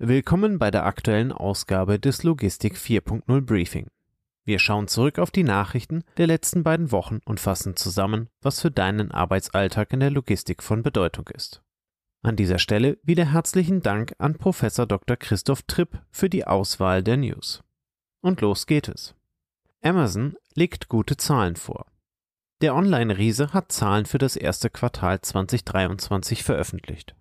Willkommen bei der aktuellen Ausgabe des Logistik 4.0 Briefing. Wir schauen zurück auf die Nachrichten der letzten beiden Wochen und fassen zusammen, was für deinen Arbeitsalltag in der Logistik von Bedeutung ist. An dieser Stelle wieder herzlichen Dank an Professor Dr. Christoph Tripp für die Auswahl der News. Und los geht es. Amazon legt gute Zahlen vor. Der Online-Riese hat Zahlen für das erste Quartal 2023 veröffentlicht.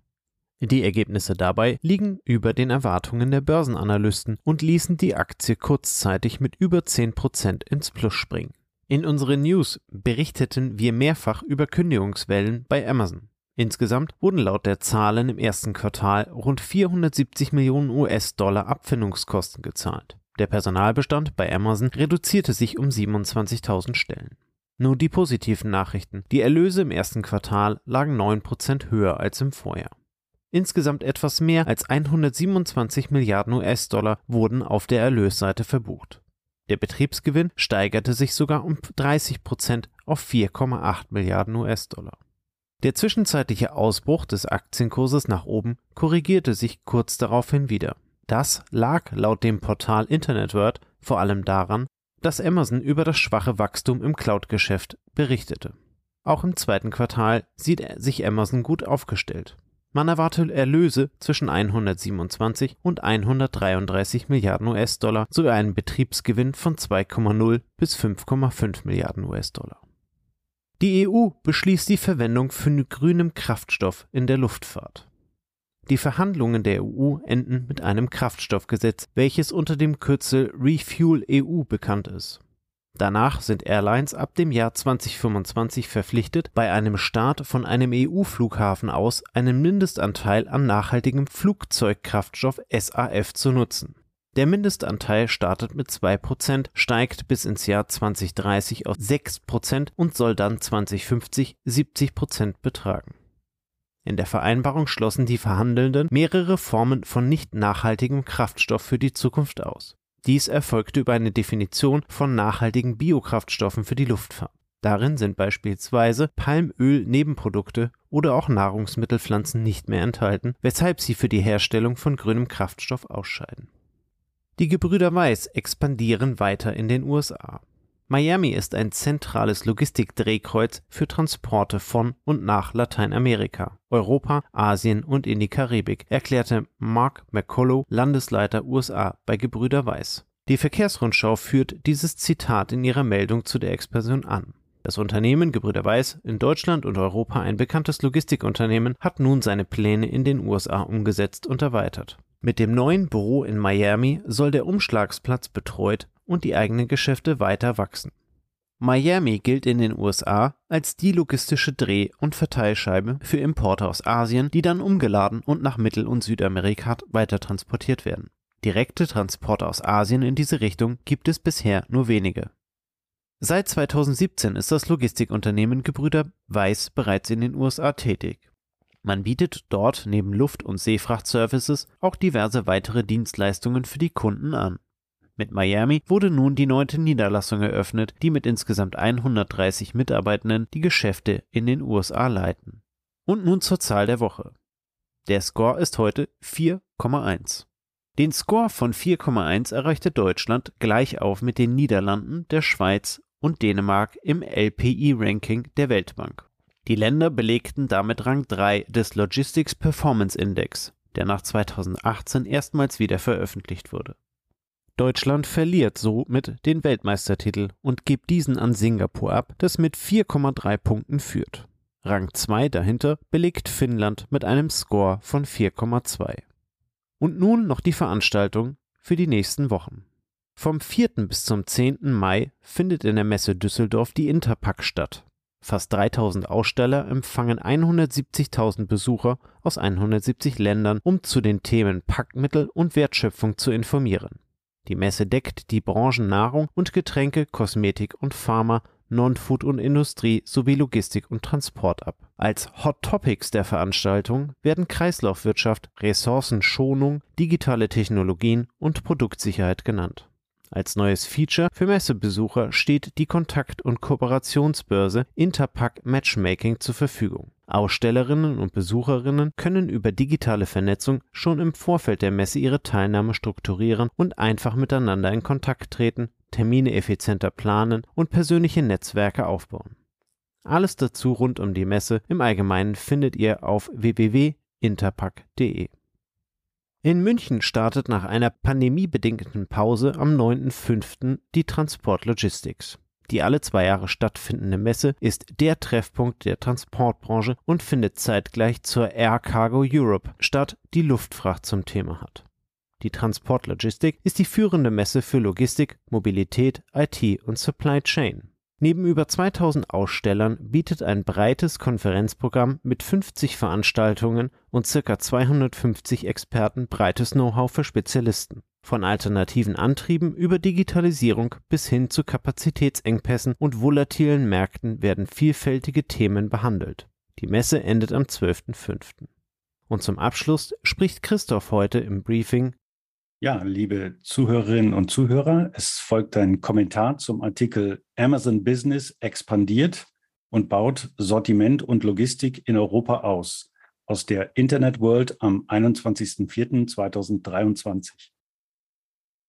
Die Ergebnisse dabei liegen über den Erwartungen der Börsenanalysten und ließen die Aktie kurzzeitig mit über 10% ins Plus springen. In unseren News berichteten wir mehrfach über Kündigungswellen bei Amazon. Insgesamt wurden laut der Zahlen im ersten Quartal rund 470 Millionen US-Dollar Abfindungskosten gezahlt. Der Personalbestand bei Amazon reduzierte sich um 27.000 Stellen. Nur die positiven Nachrichten. Die Erlöse im ersten Quartal lagen 9% höher als im Vorjahr. Insgesamt etwas mehr als 127 Milliarden US-Dollar wurden auf der Erlösseite verbucht. Der Betriebsgewinn steigerte sich sogar um 30 Prozent auf 4,8 Milliarden US-Dollar. Der zwischenzeitliche Ausbruch des Aktienkurses nach oben korrigierte sich kurz daraufhin wieder. Das lag laut dem Portal InternetWorld vor allem daran, dass Amazon über das schwache Wachstum im Cloud-Geschäft berichtete. Auch im zweiten Quartal sieht sich Amazon gut aufgestellt. Man erwarte Erlöse zwischen 127 und 133 Milliarden US-Dollar sowie einen Betriebsgewinn von 2,0 bis 5,5 Milliarden US-Dollar. Die EU beschließt die Verwendung von grünem Kraftstoff in der Luftfahrt. Die Verhandlungen der EU enden mit einem Kraftstoffgesetz, welches unter dem Kürzel Refuel EU bekannt ist. Danach sind Airlines ab dem Jahr 2025 verpflichtet, bei einem Start von einem EU-Flughafen aus einen Mindestanteil an nachhaltigem Flugzeugkraftstoff SAF zu nutzen. Der Mindestanteil startet mit 2%, steigt bis ins Jahr 2030 auf 6% und soll dann 2050 70% betragen. In der Vereinbarung schlossen die Verhandelnden mehrere Formen von nicht nachhaltigem Kraftstoff für die Zukunft aus. Dies erfolgte über eine Definition von nachhaltigen Biokraftstoffen für die Luftfahrt. Darin sind beispielsweise Palmöl-Nebenprodukte oder auch Nahrungsmittelpflanzen nicht mehr enthalten, weshalb sie für die Herstellung von grünem Kraftstoff ausscheiden. Die Gebrüder Weiß expandieren weiter in den USA. Miami ist ein zentrales Logistikdrehkreuz für Transporte von und nach Lateinamerika, Europa, Asien und in die Karibik, erklärte Mark McCullough, Landesleiter USA bei Gebrüder Weiß. Die Verkehrsrundschau führt dieses Zitat in ihrer Meldung zu der Expansion an. Das Unternehmen Gebrüder Weiß, in Deutschland und Europa ein bekanntes Logistikunternehmen, hat nun seine Pläne in den USA umgesetzt und erweitert. Mit dem neuen Büro in Miami soll der Umschlagsplatz betreut und die eigenen Geschäfte weiter wachsen. Miami gilt in den USA als die logistische Dreh- und Verteilscheibe für Importe aus Asien, die dann umgeladen und nach Mittel- und Südamerika weiter transportiert werden. Direkte Transporte aus Asien in diese Richtung gibt es bisher nur wenige. Seit 2017 ist das Logistikunternehmen Gebrüder Weiß bereits in den USA tätig. Man bietet dort neben Luft- und Seefrachtservices auch diverse weitere Dienstleistungen für die Kunden an. Mit Miami wurde nun die neunte Niederlassung eröffnet, die mit insgesamt 130 Mitarbeitenden die Geschäfte in den USA leiten. Und nun zur Zahl der Woche. Der Score ist heute 4,1. Den Score von 4,1 erreichte Deutschland gleich auf mit den Niederlanden, der Schweiz und Dänemark im LPI-Ranking der Weltbank. Die Länder belegten damit Rang 3 des Logistics Performance Index, der nach 2018 erstmals wieder veröffentlicht wurde. Deutschland verliert somit den Weltmeistertitel und gibt diesen an Singapur ab, das mit 4,3 Punkten führt. Rang 2 dahinter belegt Finnland mit einem Score von 4,2. Und nun noch die Veranstaltung für die nächsten Wochen. Vom 4. bis zum 10. Mai findet in der Messe Düsseldorf die Interpack statt. Fast 3000 Aussteller empfangen 170.000 Besucher aus 170 Ländern, um zu den Themen Packmittel und Wertschöpfung zu informieren. Die Messe deckt die Branchen Nahrung und Getränke, Kosmetik und Pharma, Non-Food und Industrie sowie Logistik und Transport ab. Als Hot Topics der Veranstaltung werden Kreislaufwirtschaft, Ressourcenschonung, digitale Technologien und Produktsicherheit genannt. Als neues Feature für Messebesucher steht die Kontakt- und Kooperationsbörse Interpack Matchmaking zur Verfügung. Ausstellerinnen und Besucherinnen können über digitale Vernetzung schon im Vorfeld der Messe ihre Teilnahme strukturieren und einfach miteinander in Kontakt treten, Termine effizienter planen und persönliche Netzwerke aufbauen. Alles dazu rund um die Messe im Allgemeinen findet ihr auf www.interpack.de. In München startet nach einer pandemiebedingten Pause am 9.5. die Transport Logistics. Die alle zwei Jahre stattfindende Messe ist der Treffpunkt der Transportbranche und findet zeitgleich zur Air Cargo Europe statt, die Luftfracht zum Thema hat. Die Transportlogistik ist die führende Messe für Logistik, Mobilität, IT und Supply Chain. Neben über 2000 Ausstellern bietet ein breites Konferenzprogramm mit 50 Veranstaltungen und ca. 250 Experten breites Know-how für Spezialisten. Von alternativen Antrieben über Digitalisierung bis hin zu Kapazitätsengpässen und volatilen Märkten werden vielfältige Themen behandelt. Die Messe endet am 12.05. Und zum Abschluss spricht Christoph heute im Briefing. Ja, liebe Zuhörerinnen und Zuhörer, es folgt ein Kommentar zum Artikel Amazon Business expandiert und baut Sortiment und Logistik in Europa aus aus der Internet World am 21.04.2023.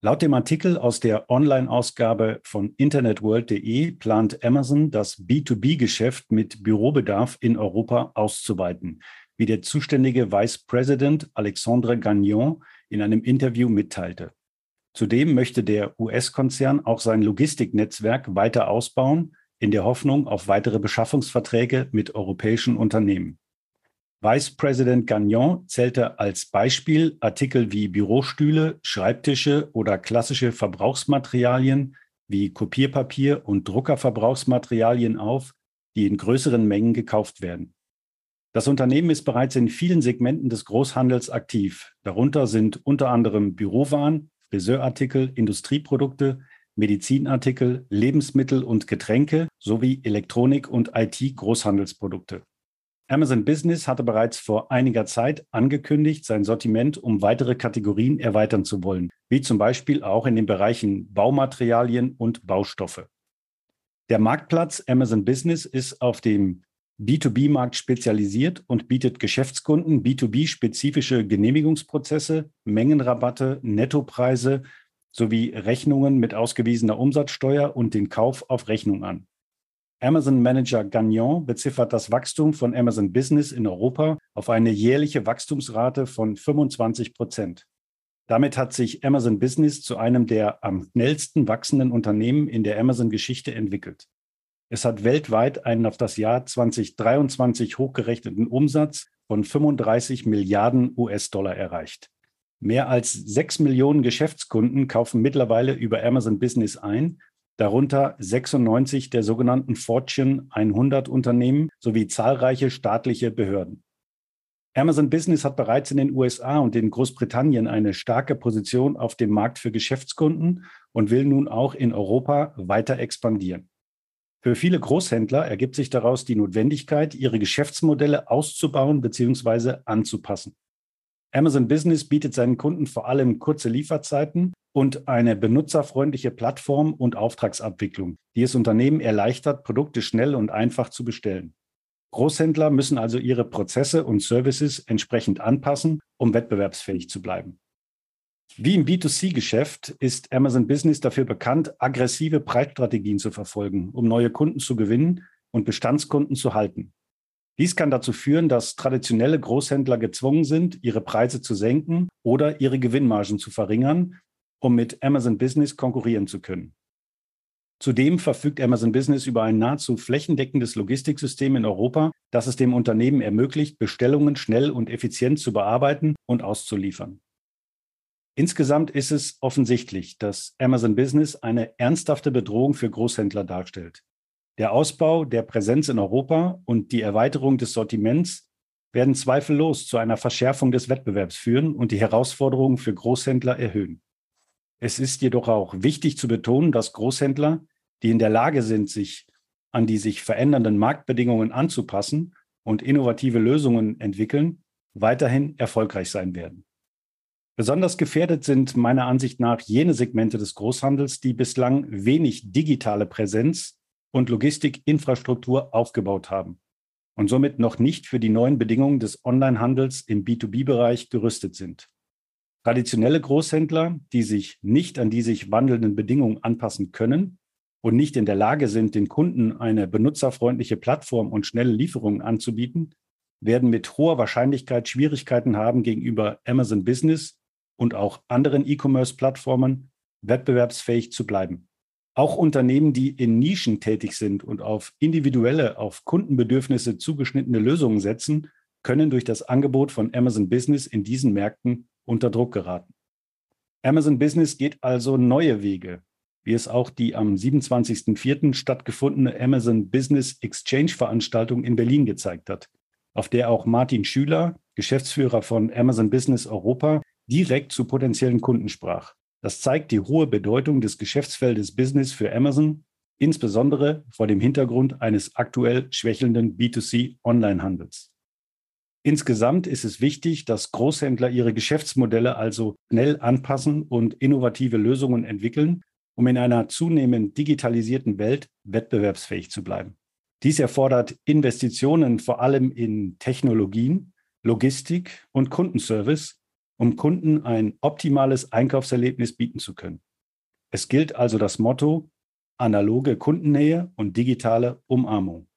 Laut dem Artikel aus der Online-Ausgabe von internetworld.de plant Amazon, das B2B-Geschäft mit Bürobedarf in Europa auszuweiten, wie der zuständige Vice President Alexandre Gagnon in einem Interview mitteilte. Zudem möchte der US-Konzern auch sein Logistiknetzwerk weiter ausbauen, in der Hoffnung auf weitere Beschaffungsverträge mit europäischen Unternehmen. Vice President Gagnon zählte als Beispiel Artikel wie Bürostühle, Schreibtische oder klassische Verbrauchsmaterialien wie Kopierpapier und Druckerverbrauchsmaterialien auf, die in größeren Mengen gekauft werden. Das Unternehmen ist bereits in vielen Segmenten des Großhandels aktiv. Darunter sind unter anderem Bürowaren, Friseurartikel, Industrieprodukte, Medizinartikel, Lebensmittel und Getränke sowie Elektronik- und IT-Großhandelsprodukte. Amazon Business hatte bereits vor einiger Zeit angekündigt, sein Sortiment um weitere Kategorien erweitern zu wollen, wie zum Beispiel auch in den Bereichen Baumaterialien und Baustoffe. Der Marktplatz Amazon Business ist auf dem B2B-Markt spezialisiert und bietet Geschäftskunden B2B-spezifische Genehmigungsprozesse, Mengenrabatte, Nettopreise sowie Rechnungen mit ausgewiesener Umsatzsteuer und den Kauf auf Rechnung an. Amazon Manager Gagnon beziffert das Wachstum von Amazon Business in Europa auf eine jährliche Wachstumsrate von 25 Prozent. Damit hat sich Amazon Business zu einem der am schnellsten wachsenden Unternehmen in der Amazon-Geschichte entwickelt. Es hat weltweit einen auf das Jahr 2023 hochgerechneten Umsatz von 35 Milliarden US-Dollar erreicht. Mehr als sechs Millionen Geschäftskunden kaufen mittlerweile über Amazon Business ein darunter 96 der sogenannten Fortune 100 Unternehmen sowie zahlreiche staatliche Behörden. Amazon Business hat bereits in den USA und in Großbritannien eine starke Position auf dem Markt für Geschäftskunden und will nun auch in Europa weiter expandieren. Für viele Großhändler ergibt sich daraus die Notwendigkeit, ihre Geschäftsmodelle auszubauen bzw. anzupassen. Amazon Business bietet seinen Kunden vor allem kurze Lieferzeiten und eine benutzerfreundliche Plattform und Auftragsabwicklung, die es Unternehmen erleichtert, Produkte schnell und einfach zu bestellen. Großhändler müssen also ihre Prozesse und Services entsprechend anpassen, um wettbewerbsfähig zu bleiben. Wie im B2C-Geschäft ist Amazon Business dafür bekannt, aggressive Preisstrategien zu verfolgen, um neue Kunden zu gewinnen und Bestandskunden zu halten. Dies kann dazu führen, dass traditionelle Großhändler gezwungen sind, ihre Preise zu senken oder ihre Gewinnmargen zu verringern, um mit Amazon Business konkurrieren zu können. Zudem verfügt Amazon Business über ein nahezu flächendeckendes Logistiksystem in Europa, das es dem Unternehmen ermöglicht, Bestellungen schnell und effizient zu bearbeiten und auszuliefern. Insgesamt ist es offensichtlich, dass Amazon Business eine ernsthafte Bedrohung für Großhändler darstellt. Der Ausbau der Präsenz in Europa und die Erweiterung des Sortiments werden zweifellos zu einer Verschärfung des Wettbewerbs führen und die Herausforderungen für Großhändler erhöhen. Es ist jedoch auch wichtig zu betonen, dass Großhändler, die in der Lage sind, sich an die sich verändernden Marktbedingungen anzupassen und innovative Lösungen entwickeln, weiterhin erfolgreich sein werden. Besonders gefährdet sind meiner Ansicht nach jene Segmente des Großhandels, die bislang wenig digitale Präsenz und Logistikinfrastruktur aufgebaut haben. und somit noch nicht für die neuen Bedingungen des Onlinehandels im B2B-Bereich gerüstet sind. Traditionelle Großhändler, die sich nicht an die sich wandelnden Bedingungen anpassen können und nicht in der Lage sind, den Kunden eine benutzerfreundliche Plattform und schnelle Lieferungen anzubieten, werden mit hoher Wahrscheinlichkeit Schwierigkeiten haben, gegenüber Amazon Business und auch anderen E-Commerce-Plattformen wettbewerbsfähig zu bleiben. Auch Unternehmen, die in Nischen tätig sind und auf individuelle, auf Kundenbedürfnisse zugeschnittene Lösungen setzen, können durch das Angebot von Amazon Business in diesen Märkten unter Druck geraten. Amazon Business geht also neue Wege, wie es auch die am 27.04. stattgefundene Amazon Business Exchange Veranstaltung in Berlin gezeigt hat, auf der auch Martin Schüler, Geschäftsführer von Amazon Business Europa, direkt zu potenziellen Kunden sprach. Das zeigt die hohe Bedeutung des Geschäftsfeldes Business für Amazon, insbesondere vor dem Hintergrund eines aktuell schwächelnden B2C-Onlinehandels. Insgesamt ist es wichtig, dass Großhändler ihre Geschäftsmodelle also schnell anpassen und innovative Lösungen entwickeln, um in einer zunehmend digitalisierten Welt wettbewerbsfähig zu bleiben. Dies erfordert Investitionen vor allem in Technologien, Logistik und Kundenservice, um Kunden ein optimales Einkaufserlebnis bieten zu können. Es gilt also das Motto analoge Kundennähe und digitale Umarmung.